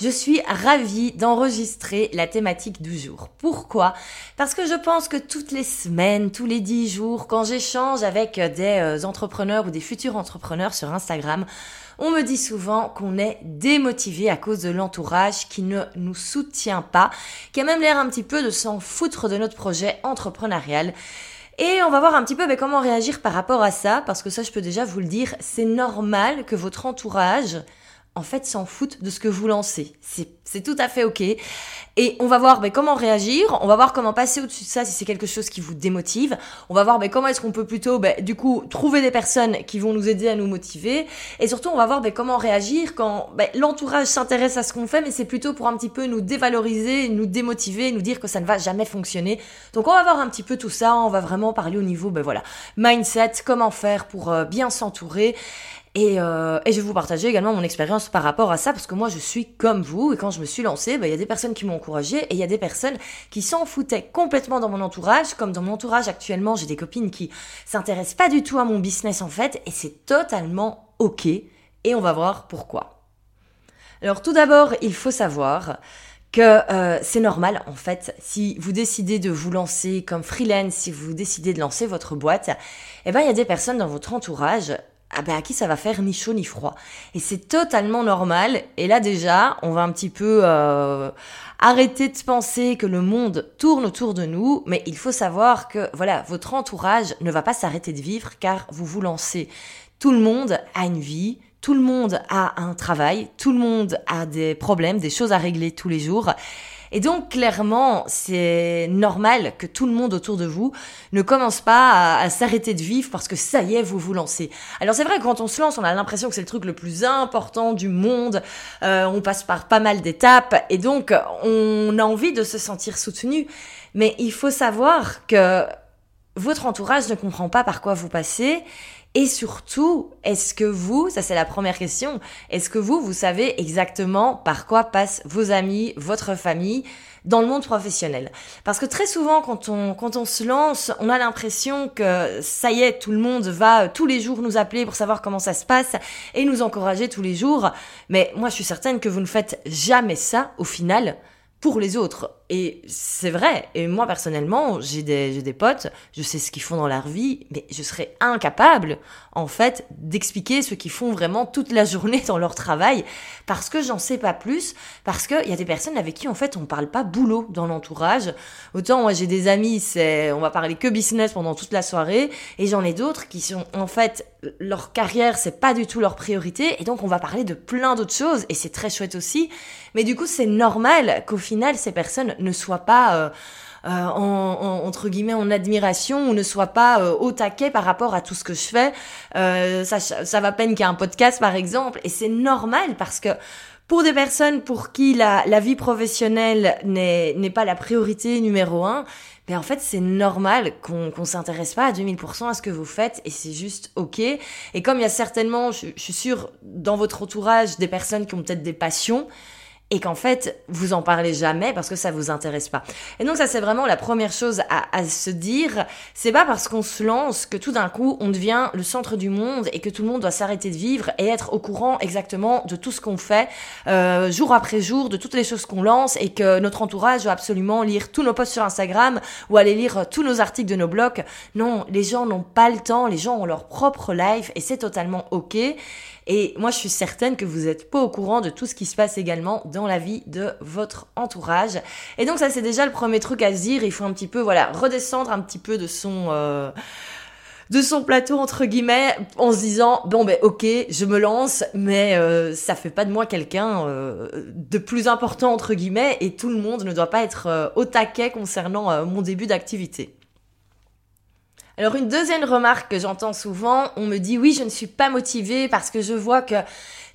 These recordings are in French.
Je suis ravie d'enregistrer la thématique du jour. Pourquoi? Parce que je pense que toutes les semaines, tous les dix jours, quand j'échange avec des euh, entrepreneurs ou des futurs entrepreneurs sur Instagram, on me dit souvent qu'on est démotivé à cause de l'entourage qui ne nous soutient pas, qui a même l'air un petit peu de s'en foutre de notre projet entrepreneurial. Et on va voir un petit peu mais, comment réagir par rapport à ça, parce que ça, je peux déjà vous le dire, c'est normal que votre entourage, en fait, s'en foutent de ce que vous lancez. Tout à fait ok. Et on va voir ben, comment réagir, on va voir comment passer au-dessus de ça si c'est quelque chose qui vous démotive. On va voir ben, comment est-ce qu'on peut plutôt, ben, du coup, trouver des personnes qui vont nous aider à nous motiver. Et surtout, on va voir comment réagir quand l'entourage s'intéresse à ce qu'on fait, mais c'est plutôt pour un petit peu nous dévaloriser, nous démotiver, nous dire que ça ne va jamais fonctionner. Donc on va voir un petit peu tout ça, on va vraiment parler au niveau, voilà, mindset, comment faire pour euh, bien s'entourer. Euh, et, je vais vous partager également mon expérience par rapport à ça, parce que moi je suis comme vous, et quand me suis lancée, bah, il y a des personnes qui m'ont encouragée, et il y a des personnes qui s'en foutaient complètement dans mon entourage, comme dans mon entourage actuellement, j'ai des copines qui s'intéressent pas du tout à mon business en fait, et c'est totalement ok, et on va voir pourquoi. Alors tout d'abord, il faut savoir que euh, c'est normal en fait si vous décidez de vous lancer comme freelance, si vous décidez de lancer votre boîte, eh ben il y a des personnes dans votre entourage ah ben à qui ça va faire ni chaud ni froid. Et c'est totalement normal. Et là déjà, on va un petit peu euh, arrêter de penser que le monde tourne autour de nous, mais il faut savoir que voilà, votre entourage ne va pas s'arrêter de vivre car vous vous lancez. Tout le monde a une vie, tout le monde a un travail, tout le monde a des problèmes, des choses à régler tous les jours. Et donc clairement, c'est normal que tout le monde autour de vous ne commence pas à, s'arrêter de vivre parce que ça y est, vous vous lancez. Alors c'est vrai, quand on se lance, on a l'impression que c'est le truc le plus important du monde. Euh, on passe par pas mal d'étapes et donc on a envie de se sentir soutenu. Mais il faut savoir que votre entourage ne comprend pas par quoi vous passez et surtout, est-ce que vous, ça c'est la première question, est-ce que vous, vous savez exactement par quoi passent vos amis, votre famille dans le monde professionnel? Parce que très souvent, quand on, quand on se lance, on a l'impression que ça y est, tout le monde va tous les jours nous appeler pour savoir comment ça se passe et nous encourager tous les jours. Mais moi, je suis certaine que vous ne faites jamais ça au final pour les autres. Et c'est vrai. Et moi, personnellement, j'ai des, des potes, je sais ce qu'ils font dans leur vie, mais je serais incapable, en fait, d'expliquer ce qu'ils font vraiment toute la journée dans leur travail, parce que j'en sais pas plus, parce qu'il y a des personnes avec qui, en fait, on parle pas boulot dans l'entourage. Autant, moi, j'ai des amis, c'est, on va parler que business pendant toute la soirée, et j'en ai d'autres qui sont, en fait, leur carrière, c'est pas du tout leur priorité, et donc on va parler de plein d'autres choses, et c'est très chouette aussi. Mais du coup, c'est normal qu'au final, ces personnes ne soient pas euh, euh, en, entre guillemets en admiration ou ne soient pas euh, au taquet par rapport à tout ce que je fais. ça, ça va peine qu'il y ait un podcast, par exemple, et c'est normal parce que pour des personnes pour qui la, vie professionnelle n'est pas la priorité numéro un, mais en fait, c'est normal qu'on qu'on s'intéresse pas à 2000% à ce que vous faites et c'est juste ok. Et comme il y a certainement, je, je suis sûre, dans votre entourage, des personnes qui ont peut-être des passions, et qu'en fait vous en parlez jamais parce que ça vous intéresse pas. Et donc ça c'est vraiment la première chose à, à se dire, c'est pas parce qu'on se lance que tout d'un coup on devient le centre du monde et que tout le monde doit s'arrêter de vivre et être au courant exactement de tout ce qu'on fait euh, jour après jour, de toutes les choses qu'on lance et que notre entourage doit absolument lire tous nos posts sur Instagram ou aller lire tous nos articles de nos blogs. Non, les gens n'ont pas le temps, les gens ont leur propre life et c'est totalement ok. Et moi, je suis certaine que vous n'êtes pas au courant de tout ce qui se passe également dans la vie de votre entourage. Et donc, ça, c'est déjà le premier truc à se dire. Il faut un petit peu, voilà, redescendre un petit peu de son... Euh, de son plateau entre guillemets en se disant bon ben ok je me lance mais euh, ça fait pas de moi quelqu'un euh, de plus important entre guillemets et tout le monde ne doit pas être euh, au taquet concernant mon début d'activité. Alors une deuxième remarque que j'entends souvent, on me dit oui je ne suis pas motivée parce que je vois que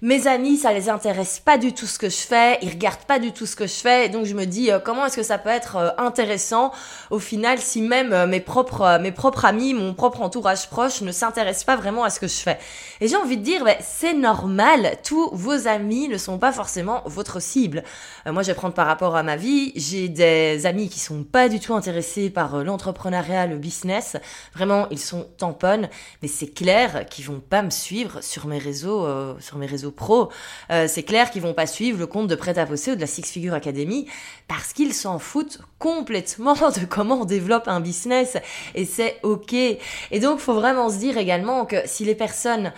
mes amis, ça les intéresse pas du tout ce que je fais, ils regardent pas du tout ce que je fais, donc je me dis euh, comment est-ce que ça peut être euh, intéressant au final si même euh, mes propres mes propres amis, mon propre entourage proche ne s'intéressent pas vraiment à ce que je fais. Et j'ai envie de dire, ben, c'est normal, tous vos amis ne sont pas forcément votre cible. moi, je vais prendre par rapport à ma vie, j'ai des amis qui sont pas du tout intéressés par l'entrepreneuriat, le business. Vraiment, ils sont tamponnes, mais c'est clair qu'ils vont pas me suivre sur mes réseaux, sur mes réseaux pro, euh, c'est clair qu'ils vont pas suivre le compte de Prêt à Bosser ou de la Six Figure Academy parce qu'ils s'en foutent complètement de comment on développe un business et c'est ok. Et donc, faut vraiment se dire également que si les personnes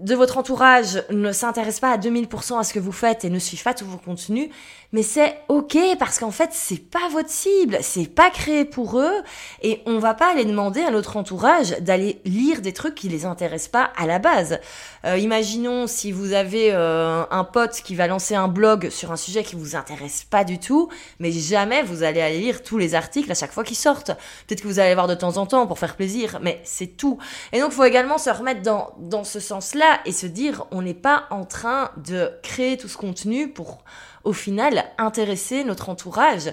de votre entourage ne s'intéressent pas à 2000% à ce que vous faites et ne suivent pas tous vos contenus, mais c'est ok parce qu'en fait c'est pas votre cible, c'est pas créé pour eux et on va pas aller demander à notre entourage d'aller lire des trucs qui les intéressent pas à la base. Euh, imaginons si vous avez euh, un pote qui va lancer un blog sur un sujet qui vous intéresse pas du tout, mais jamais vous allez aller lire tous les articles à chaque fois qu'ils sortent. Peut-être que vous allez voir de temps en temps pour faire plaisir, mais c'est tout. Et donc faut également se remettre dans dans ce sens-là et se dire on n'est pas en train de créer tout ce contenu pour au final intéresser notre entourage.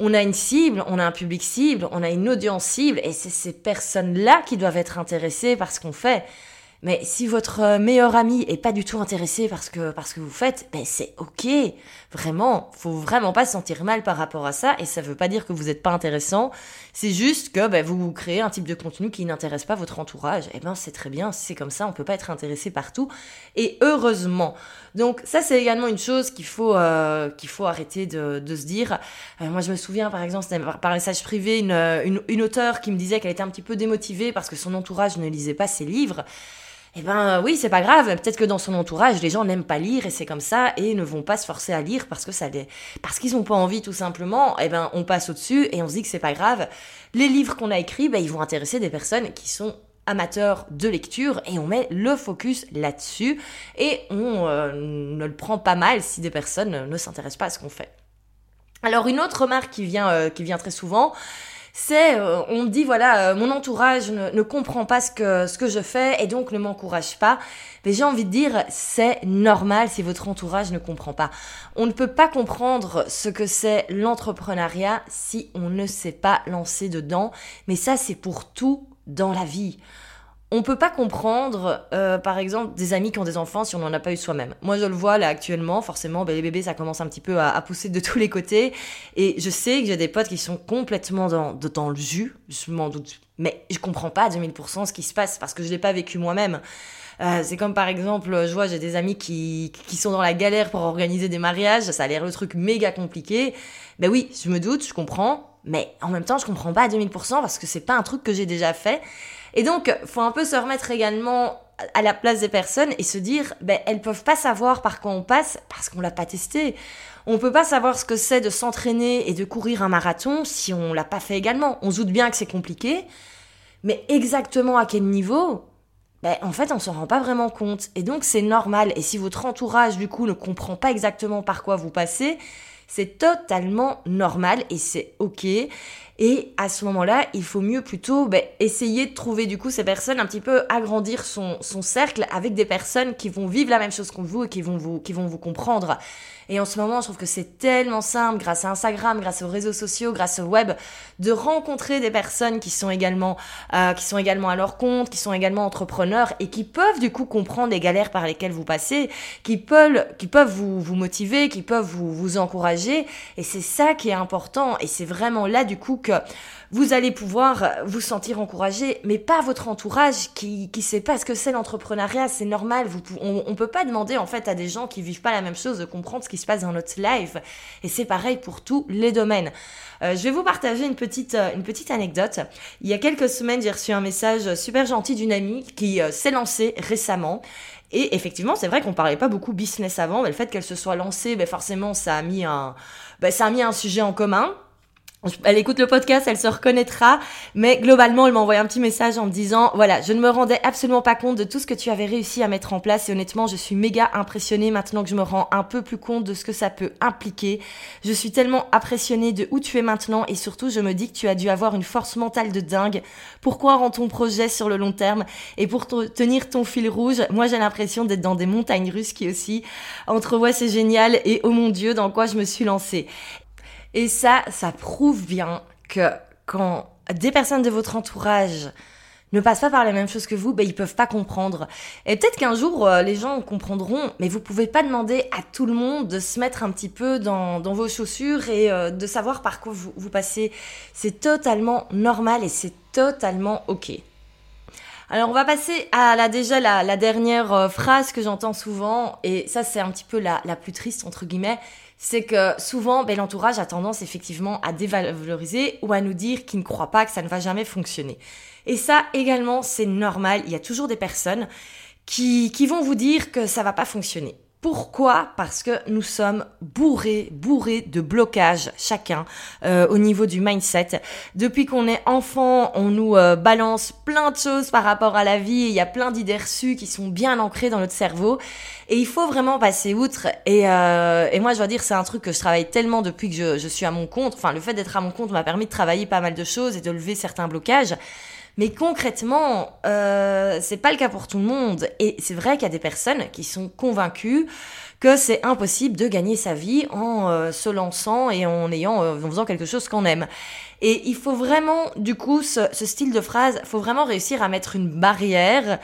On a une cible, on a un public cible, on a une audience cible, et c'est ces personnes-là qui doivent être intéressées par ce qu'on fait. Mais si votre euh, meilleur ami est pas du tout intéressé parce que parce que vous faites, ben c'est ok. Vraiment, faut vraiment pas se sentir mal par rapport à ça. Et ça veut pas dire que vous n'êtes pas intéressant. C'est juste que ben, vous créez un type de contenu qui n'intéresse pas votre entourage. Et eh ben c'est très bien, c'est comme ça. On peut pas être intéressé partout. Et heureusement. Donc ça c'est également une chose qu'il faut euh, qu'il faut arrêter de, se dire. Euh, moi je me souviens par exemple par, message privé une une auteure qui me disait qu'elle était un petit peu démotivée parce que son entourage ne lisait pas ses livres eh ben oui, c'est pas grave. Peut-être que dans son entourage, les gens n'aiment pas lire et c'est comme ça et ne vont pas se forcer à lire parce que ça parce qu'ils ont pas envie tout simplement. Eh ben on passe au-dessus et on se dit que c'est pas grave. Les livres qu'on a écrits, ben ils vont intéresser des personnes qui sont amateurs de lecture et on met le focus là-dessus et on euh, ne le prend pas mal si des personnes ne s'intéressent pas à ce qu'on fait. Alors une autre remarque qui vient euh, qui vient très souvent, c'est euh, on me dit voilà euh, mon entourage ne, comprend pas ce que ce que je fais et donc ne m'encourage pas. Mais j'ai envie de dire c'est normal si votre entourage ne comprend pas. On ne peut pas comprendre ce que c'est l'entrepreneuriat si on ne s'est pas lancé dedans. Mais ça c'est pour tout dans la vie on peut pas comprendre, euh, par exemple, des amis qui ont des enfants si on n'en a pas eu soi-même. Moi, je le vois là actuellement, forcément, ben, les bébés, ça commence un petit peu à, pousser de tous les côtés. Et je sais que j'ai des potes qui sont complètement dans, dans le jus, je m'en doute. Mais je comprends pas à 2000% ce qui se passe parce que je l'ai pas vécu moi-même. Euh, c'est comme par exemple, je vois, j'ai des amis qui, qui sont dans la galère pour organiser des mariages, ça a l'air le truc méga compliqué. Ben oui, je me doute, je comprends, mais en même temps, je comprends pas à 2000% parce que c'est pas un truc que j'ai déjà fait. Et donc, faut un peu se remettre également à la place des personnes et se dire, ben, elles peuvent pas savoir par quoi on passe parce qu'on l'a pas testé. On peut pas savoir ce que c'est de s'entraîner et de courir un marathon si on l'a pas fait également. On se doute bien que c'est compliqué, mais exactement à quel niveau ben, en fait, on s'en rend pas vraiment compte. Et donc, c'est normal. Et si votre entourage, du coup, ne comprend pas exactement par quoi vous passez, c'est totalement normal et c'est ok. Et à ce moment-là, il faut mieux plutôt ben, essayer de trouver du coup ces personnes, un petit peu agrandir son, son cercle avec des personnes qui vont vivre la même chose que vous et qui vont vous, qui vont vous comprendre. Et en ce moment, je trouve que c'est tellement simple, grâce à Instagram, grâce aux réseaux sociaux, grâce au web, de rencontrer des personnes qui sont également, euh, qui sont également à leur compte, qui sont également entrepreneurs et qui peuvent du coup comprendre les galères par lesquelles vous passez, qui peuvent, qui peuvent vous, vous motiver, qui peuvent vous, vous encourager. Et c'est ça qui est important. Et c'est vraiment là du coup vous allez pouvoir vous sentir encouragé, mais pas votre entourage qui qui sait pas ce que c'est l'entrepreneuriat. C'est normal. On peut pas demander en fait à des gens qui vivent pas la même chose de comprendre ce qui se passe dans notre life. Et c'est pareil pour tous les domaines. Euh, je vais vous partager une petite euh, une petite anecdote. Il y a quelques semaines, j'ai reçu un message super gentil d'une amie qui euh, s'est lancée récemment. Et effectivement, c'est vrai qu'on parlait pas beaucoup business avant, mais le fait qu'elle se soit lancée, ben forcément, ça a mis un, ben, ça a mis un sujet en commun. Elle écoute le podcast, elle se reconnaîtra, mais globalement, elle m'a envoyé un petit message en me disant, voilà, je ne me rendais absolument pas compte de tout ce que tu avais réussi à mettre en place et honnêtement, je suis méga impressionnée maintenant que je me rends un peu plus compte de ce que ça peut impliquer. Je suis tellement impressionnée de où tu es maintenant et surtout, je me dis que tu as dû avoir une force mentale de dingue pour croire ton projet sur le long terme? Et pour tenir ton fil rouge. Moi, j'ai l'impression d'être dans des montagnes russes qui aussi entrevoient c'est génial et oh mon dieu, dans quoi je me suis lancée. Et ça, ça prouve bien que quand des personnes de votre entourage ne passent pas par les mêmes choses que vous, ben ils peuvent pas comprendre. Et peut-être qu'un jour euh, les gens comprendront, mais vous pouvez pas demander à tout le monde de se mettre un petit peu dans, vos chaussures et euh, de savoir par quoi vous, passez. C'est totalement normal et c'est totalement ok. Alors on va passer à la déjà la, dernière euh, phrase que j'entends souvent et ça c'est un petit peu la plus triste entre guillemets c'est que souvent, ben, l'entourage a tendance effectivement à dévaloriser ou à nous dire qu'il ne croit pas que ça ne va jamais fonctionner. Et ça également, c'est normal. Il y a toujours des personnes qui, qui vont vous dire que ça va pas fonctionner. Pourquoi? Parce que nous sommes bourrés, bourrés de blocages chacun euh, au niveau du mindset. Depuis qu'on est enfant, on nous euh, balance plein de choses par rapport à la vie. il y a plein d'idées reçues qui sont bien ancrées dans notre cerveau. Et il faut vraiment passer outre. Et, euh, et moi, je dois dire, c'est un truc que je travaille tellement depuis que je, je suis à mon compte. Enfin, le fait d'être à mon compte m'a permis de travailler pas mal de choses et de lever certains blocages. Mais concrètement, euh, c'est pas le cas pour tout le monde. Et c'est vrai qu'il y a des personnes qui sont convaincues que c'est impossible de gagner sa vie en euh, se lançant et en ayant, euh, en faisant quelque chose qu'on aime. Et il faut vraiment, du coup, ce, ce style de phrase, faut vraiment réussir à mettre une barrière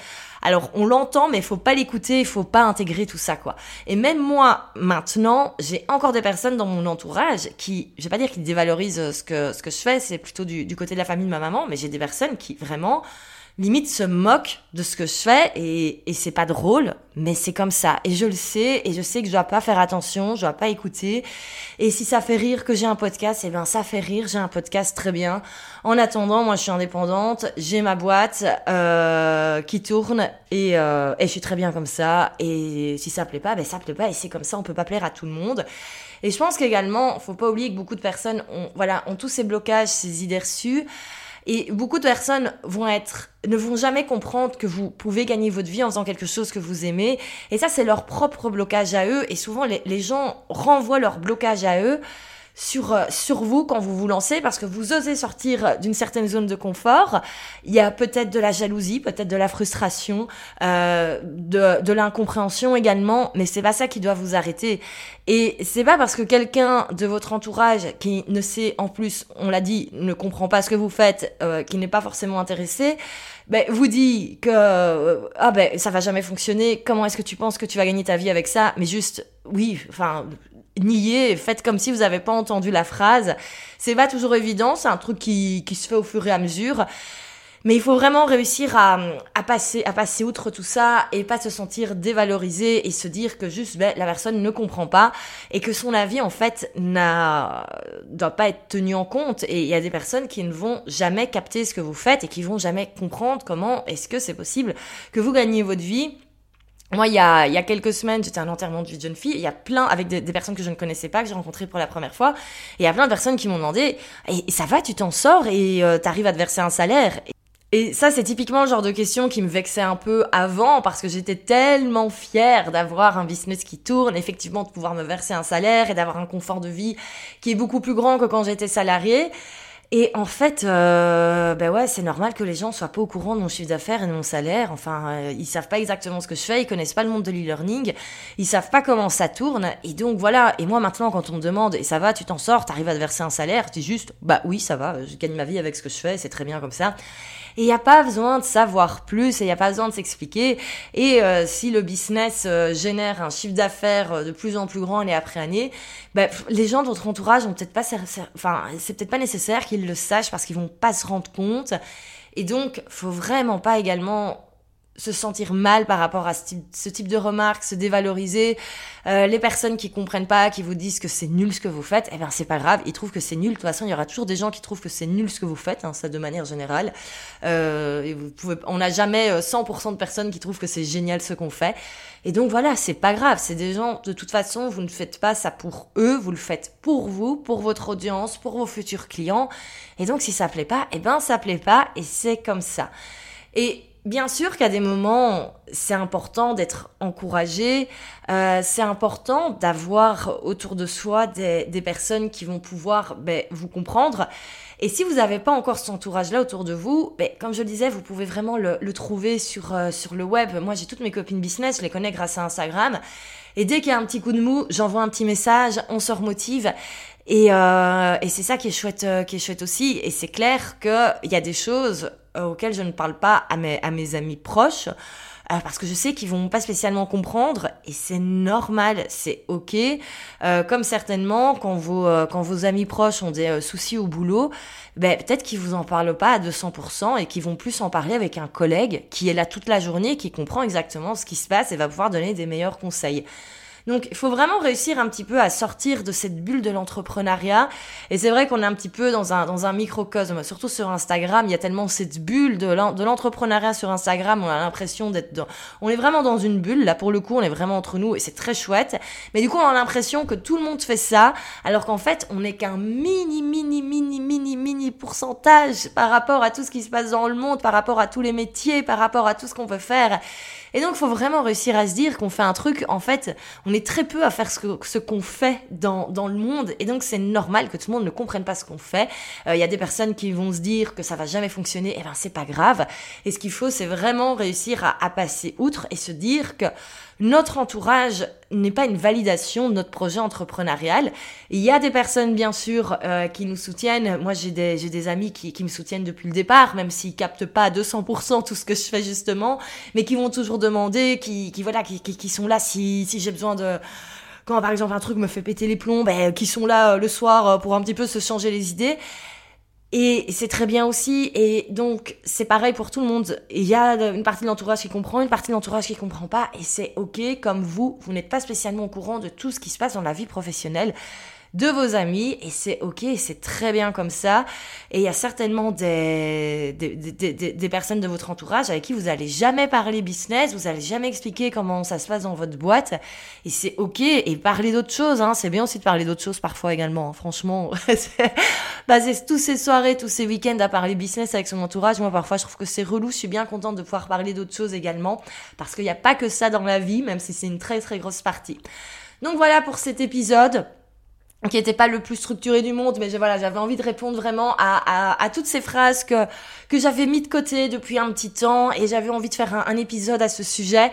alors on l'entend, mais il faut pas l'écouter, il faut pas intégrer tout ça quoi. Et même moi maintenant, j'ai encore des personnes dans mon entourage qui, je vais pas dire qu'ils dévalorisent ce que ce que je fais, c'est plutôt du, du côté de la famille de ma maman, mais j'ai des personnes qui vraiment limite se moque de ce que je fais et, et c'est pas drôle, mais c'est comme ça. Et je le sais et je sais que je dois pas faire attention, je dois pas écouter. Et si ça fait rire que j'ai un podcast, eh ben ça fait rire, j'ai un podcast très bien. En attendant, moi je suis indépendante, j'ai ma boîte euh, qui tourne et, euh, et je suis très bien comme ça. Et si ça plaît pas, ben ça plaît pas et c'est comme ça, on peut pas plaire à tout le monde. Et je pense qu'également, faut pas oublier que beaucoup de personnes ont, voilà, ont tous ces blocages, ces idées reçues. Et beaucoup de personnes vont être, ne vont jamais comprendre que vous pouvez gagner votre vie en faisant quelque chose que vous aimez. Et ça, c'est leur propre blocage à eux. Et souvent, les, les gens renvoient leur blocage à eux sur, euh, sur vous quand vous vous lancez parce que vous osez sortir d'une certaine zone de confort. Il y a peut-être de la jalousie, peut-être de la frustration, euh, de, de l'incompréhension également, mais c'est pas ça qui doit vous arrêter. Et c'est pas parce que quelqu'un de votre entourage qui ne sait, en plus, on l'a dit, ne comprend pas ce que vous faites, euh, qui n'est pas forcément intéressé, ben, vous dit que euh, ah ben ça va jamais fonctionner. Comment est-ce que tu penses que tu vas gagner ta vie avec ça? Mais juste oui, enfin nier, faites comme si vous n'avez pas entendu la phrase. C'est pas toujours évident, c'est un truc qui, qui se fait au fur et à mesure. Mais il faut vraiment réussir à, à, passer, à passer outre tout ça et pas se sentir dévalorisé et se dire que juste ben, la personne ne comprend pas et que son avis en fait n'a doit pas être tenu en compte. Et il y a des personnes qui ne vont jamais capter ce que vous faites et qui vont jamais comprendre comment est-ce que c'est possible que vous gagnez votre vie moi, il y a, il y a quelques semaines, j'étais à un enterrement de jeune fille. Il y a plein, avec des, personnes que je ne connaissais pas, que j'ai rencontrées pour la première fois. Et il y a plein de personnes qui m'ont demandé, et, ça va, tu t'en sors et euh, t'arrives à te verser un salaire? Et ça, c'est typiquement le genre de question qui me vexait un peu avant parce que j'étais tellement fière d'avoir un business qui tourne, effectivement de pouvoir me verser un salaire et d'avoir un confort de vie qui est beaucoup plus grand que quand j'étais salariée. Et en fait, euh, ben ouais, c'est normal que les gens soient pas au courant de mon chiffre d'affaires et de mon salaire. Enfin, euh, ils savent pas exactement ce que je fais, ils connaissent pas le monde de l'e-learning, ils savent pas comment ça tourne. Et donc voilà. Et moi maintenant, quand on me demande, et ça va, tu t'en sors, t'arrives à te verser un salaire, je dis juste, bah oui, ça va, je gagne ma vie avec ce que je fais, c'est très bien comme ça. Et il n'y a pas besoin de savoir plus et il n'y a pas besoin de s'expliquer. Et euh, si le business euh, génère un chiffre d'affaires euh, de plus en plus grand année après année, bah, les gens de votre entourage ont peut-être pas, enfin, c'est peut-être pas nécessaire qu'ils le sachent parce qu'ils vont pas se rendre compte. Et donc, faut vraiment pas également se sentir mal par rapport à ce type, de remarques, se dévaloriser. Euh, les personnes qui comprennent pas, qui vous disent que c'est nul ce que vous faites, eh bien c'est pas grave, ils trouvent que c'est nul. De toute façon, il y aura toujours des gens qui trouvent que c'est nul ce que vous faites, hein, ça de manière générale. Euh, on n'a jamais 100% euh, de personnes qui trouvent que c'est génial ce qu'on fait. Et donc voilà, c'est pas grave, c'est des gens, de toute façon, vous ne faites pas ça pour eux, vous le faites pour vous, pour votre audience, pour vos futurs clients. Et donc si ça plaît pas, eh ben ça plaît pas, et c'est comme ça. Et Bien sûr qu'à des moments, c'est important d'être encouragé, euh, c'est important d'avoir autour de soi des, des personnes qui vont pouvoir ben, vous comprendre. Et si vous n'avez pas encore cet entourage-là autour de vous, ben, comme je le disais, vous pouvez vraiment le, trouver sur, euh, sur le web. Moi, j'ai toutes mes copines business, je les connais grâce à Instagram. Et dès qu'il y a un petit coup de mou, j'envoie un petit message, on se remotive. Et, euh, et c'est ça qui est chouette, euh, qui est chouette aussi. Et c'est clair qu'il y a des choses euh, auxquelles je ne parle pas à mes, amis proches. Euh, parce que je sais qu'ils vont pas spécialement comprendre et c'est normal, c'est ok. Euh, comme certainement quand vos quand vos amis proches ont des soucis au boulot, ben peut-être qu'ils vous en parlent pas à 200% et qu'ils vont plus en parler avec un collègue qui est là toute la journée, qui comprend exactement ce qui se passe et va pouvoir donner des meilleurs conseils. Donc, il faut vraiment réussir un petit peu à sortir de cette bulle de l'entrepreneuriat. Et c'est vrai qu'on est un petit peu dans un, dans un microcosme, surtout sur Instagram. Il y a tellement cette bulle de l'entrepreneuriat sur Instagram. On a l'impression d'être dans, on est vraiment dans une bulle. Là, pour le coup, on est vraiment entre nous et c'est très chouette. Mais du coup, on a l'impression que tout le monde fait ça, alors qu'en fait, on n'est qu'un mini, mini, mini, mini, mini pourcentage par rapport à tout ce qui se passe dans le monde, par rapport à tous les métiers, par rapport à tout ce qu'on peut faire. Et donc, il faut vraiment réussir à se dire qu'on fait un truc, en fait, on est très peu à faire ce, qu'on fait dans, le monde. Et donc, c'est normal que tout le monde ne comprenne pas ce qu'on fait. Euh, il y a des personnes qui vont se dire que ça va jamais fonctionner. Eh ben, c'est pas grave. Et ce qu'il faut, c'est vraiment réussir à passer outre et se dire que notre entourage n'est pas une validation de notre projet entrepreneurial. Il y a des personnes, bien sûr, euh, qui nous soutiennent. Moi, j'ai des, des amis qui, qui me soutiennent depuis le départ, même s'ils captent pas à 200% tout ce que je fais justement, mais qui vont toujours demander, qui, qui voilà, qui, qui, qui sont là si, si j'ai besoin de quand par exemple un truc me fait péter les plombs, ben, qui sont là euh, le soir euh, pour un petit peu se changer les idées. Et c'est très bien aussi. Et donc, c'est pareil pour tout le monde. Il y a une partie de l'entourage qui comprend, une partie de l'entourage qui comprend pas. Et c'est OK, comme vous, vous n'êtes pas spécialement au courant de tout ce qui se passe dans la vie professionnelle de vos amis et c'est ok, c'est très bien comme ça. Et il y a certainement des, des, des, des, personnes de votre entourage avec qui vous allez jamais parler business, vous allez jamais expliquer comment ça se passe dans votre boîte et c'est ok. Et parler d'autres choses, hein, c'est bien aussi de parler d'autres choses parfois également. Hein. Franchement, baser tous ces soirées, tous ces week-ends à parler business avec son entourage, moi parfois je trouve que c'est relou. Je suis bien contente de pouvoir parler d'autres choses également parce qu'il n'y a pas que ça dans la vie, même si c'est une très très grosse partie. Donc voilà pour cet épisode qui n'était pas le plus structuré du monde, mais voilà, j'avais envie de répondre vraiment à, à, à, toutes ces phrases que, que j'avais mis de côté depuis un petit temps et j'avais envie de faire un, un, épisode à ce sujet.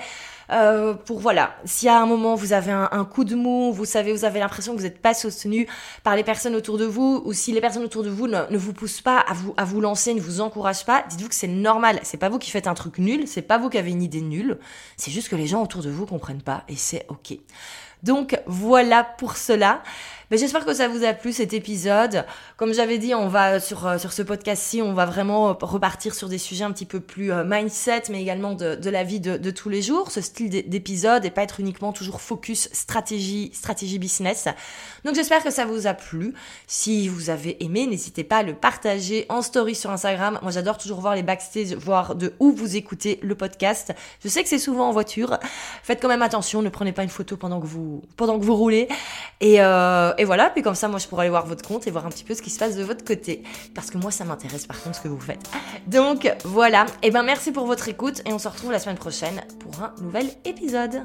Euh, pour voilà, si à un moment vous avez un, un, coup de mou, vous savez, vous avez l'impression que vous n'êtes pas soutenu par les personnes autour de vous, ou si les personnes autour de vous ne, ne vous poussent pas à vous, à vous lancer, ne vous encouragent pas, dites-vous que c'est normal. C'est pas vous qui faites un truc nul, c'est pas vous qui avez une idée nulle, c'est juste que les gens autour de vous comprennent pas et c'est ok. Donc voilà pour cela. J'espère que ça vous a plu cet épisode. Comme j'avais dit, on va sur, euh, sur ce podcast-ci, on va vraiment repartir sur des sujets un petit peu plus euh, mindset, mais également de, de la vie de, de, tous les jours, ce style d'épisode et pas être uniquement toujours focus stratégie, stratégie business. Donc j'espère que ça vous a plu. Si vous avez aimé, n'hésitez pas à le partager en story sur Instagram. Moi j'adore toujours voir les backstage, voir de où vous écoutez le podcast. Je sais que c'est souvent en voiture. Faites quand même attention, ne prenez pas une photo pendant que vous, pendant que vous roulez. Et, euh, et voilà, puis comme ça, moi, je pourrais aller voir votre compte et voir un petit peu ce qui se passe de votre côté. Parce que moi, ça m'intéresse par contre ce que vous faites. Donc voilà, et eh ben merci pour votre écoute et on se retrouve la semaine prochaine pour un nouvel épisode.